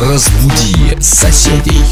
Разбуди соседей.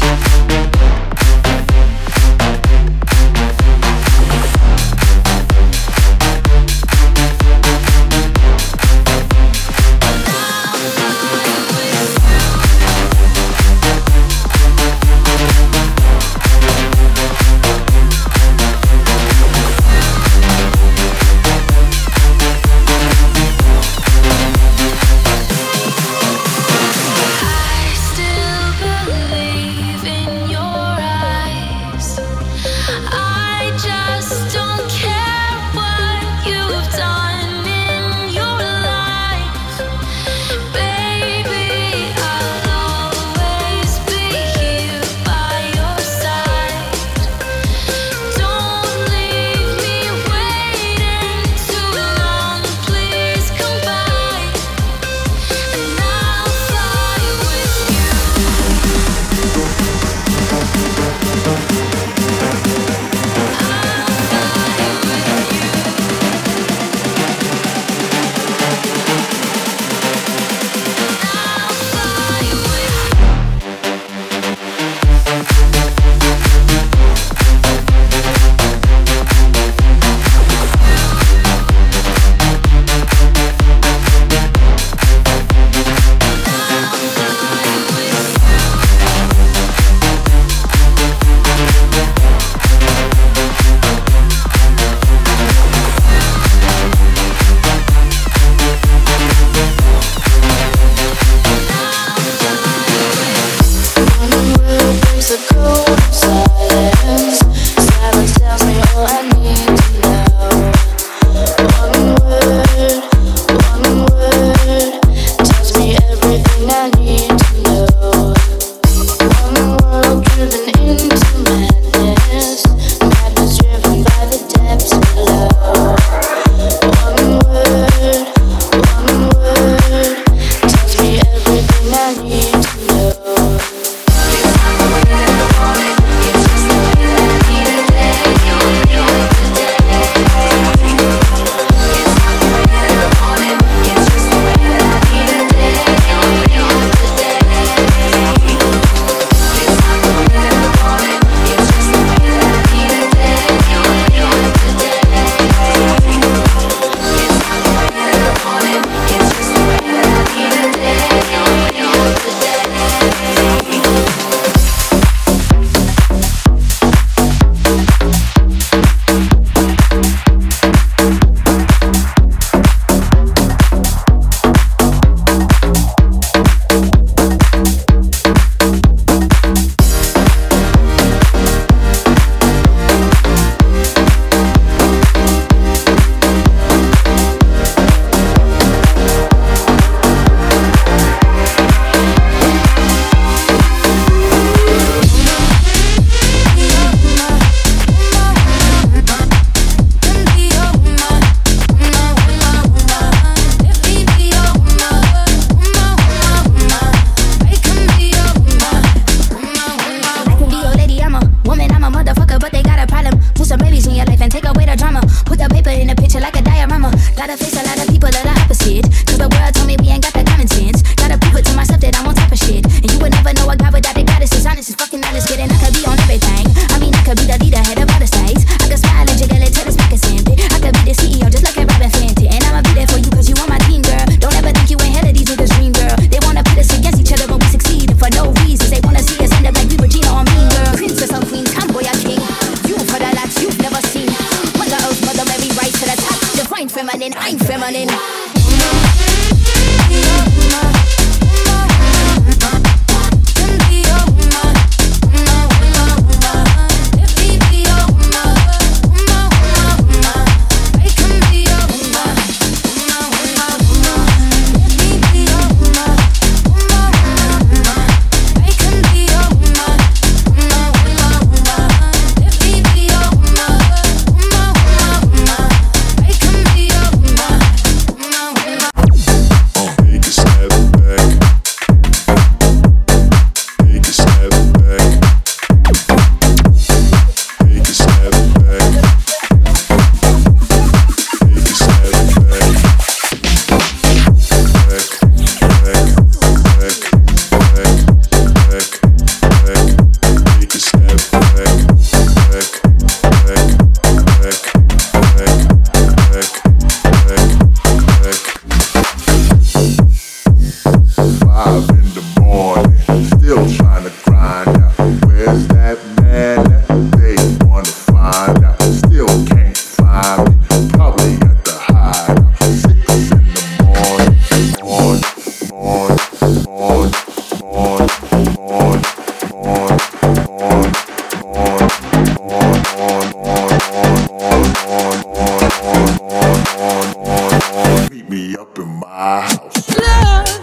house. Love.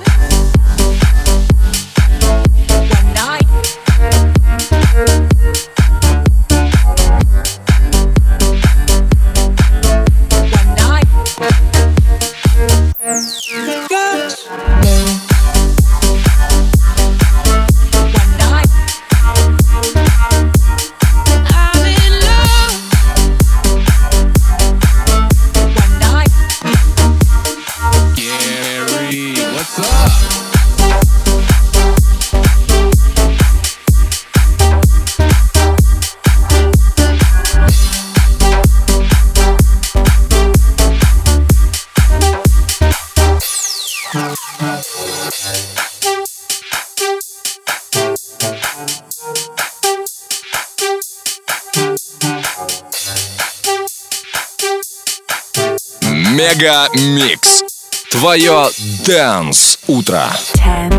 Мега Микс. Твое Дэнс Утро. Ten,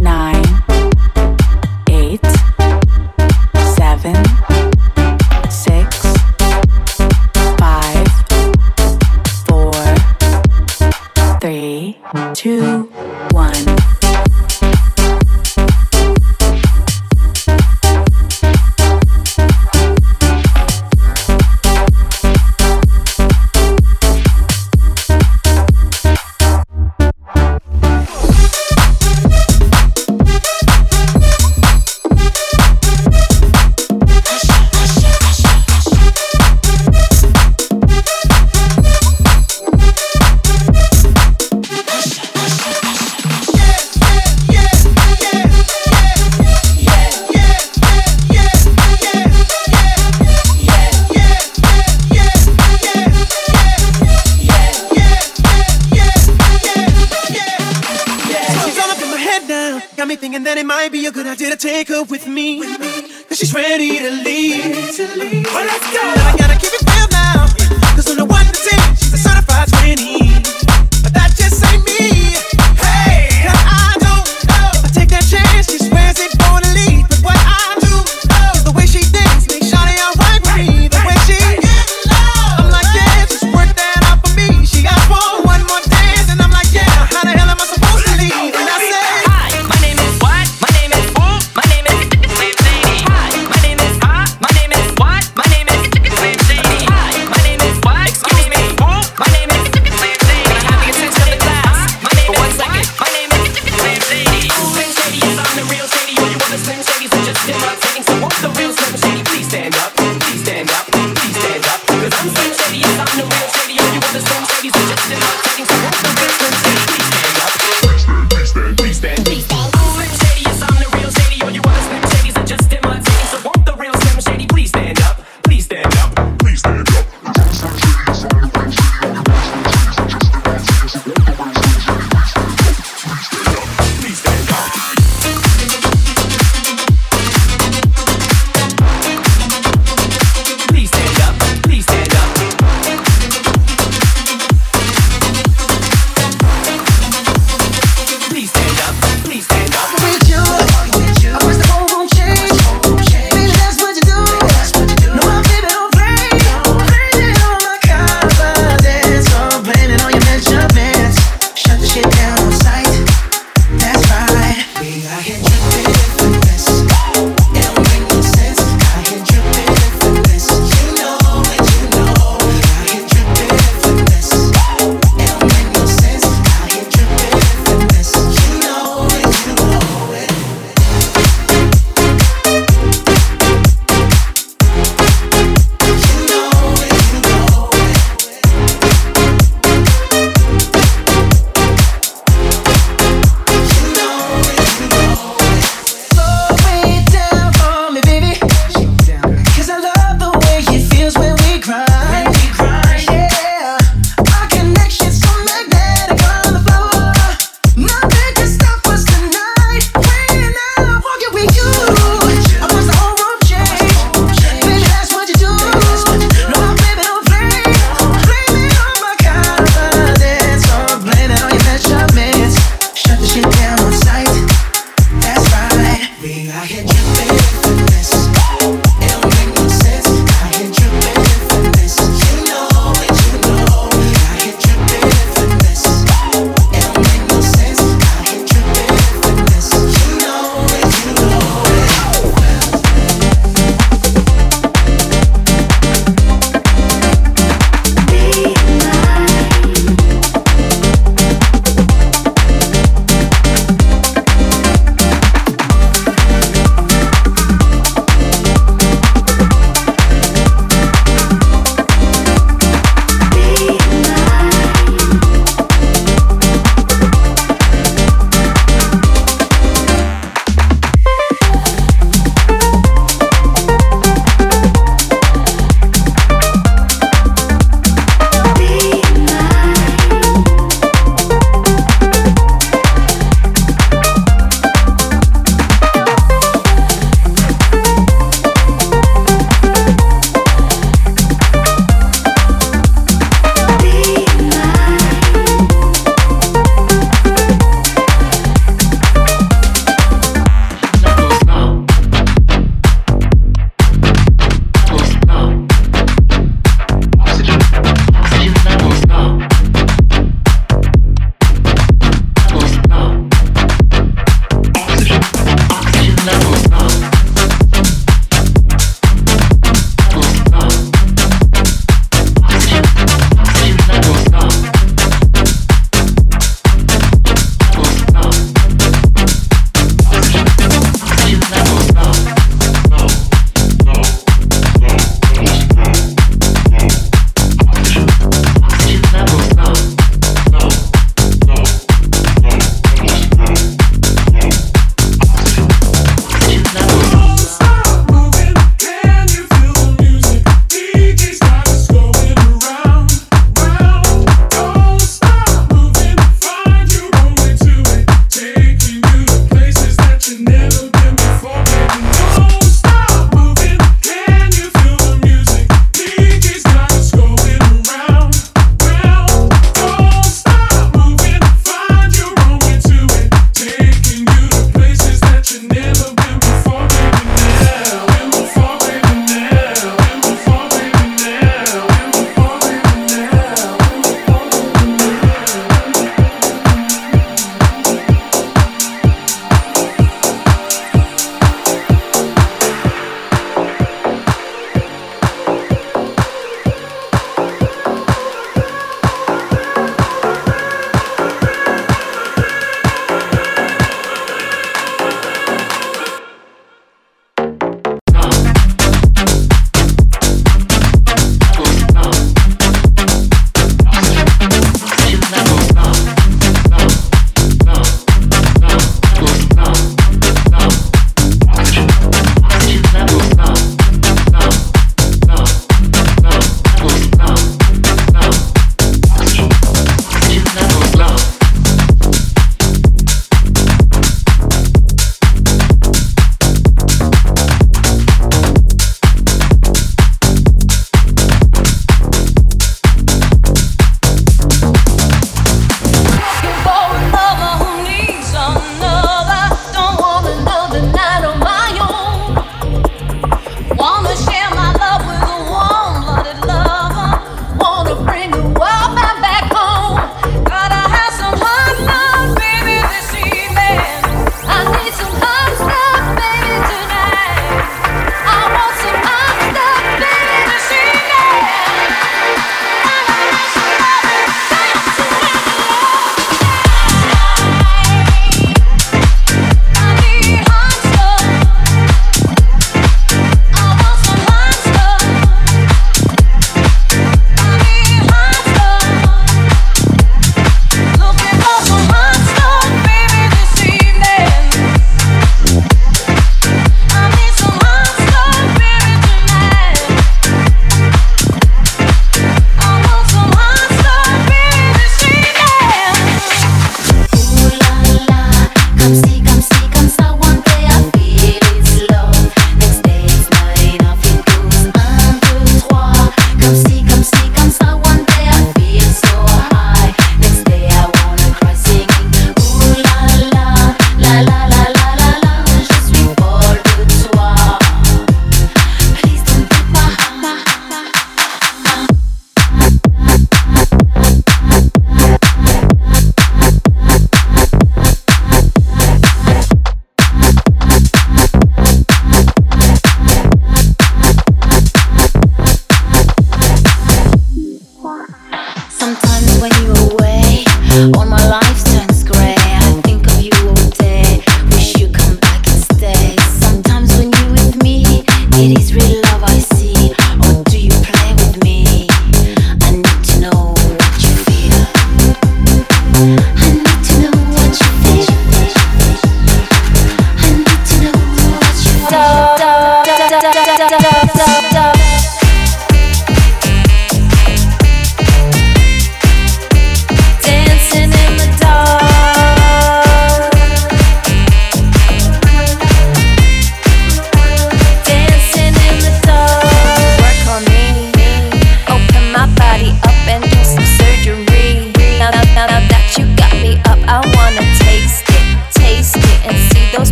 nine, eight, seven, six, five, four, three, two, one. with me. Cause she's ready to leave. Well, let's go.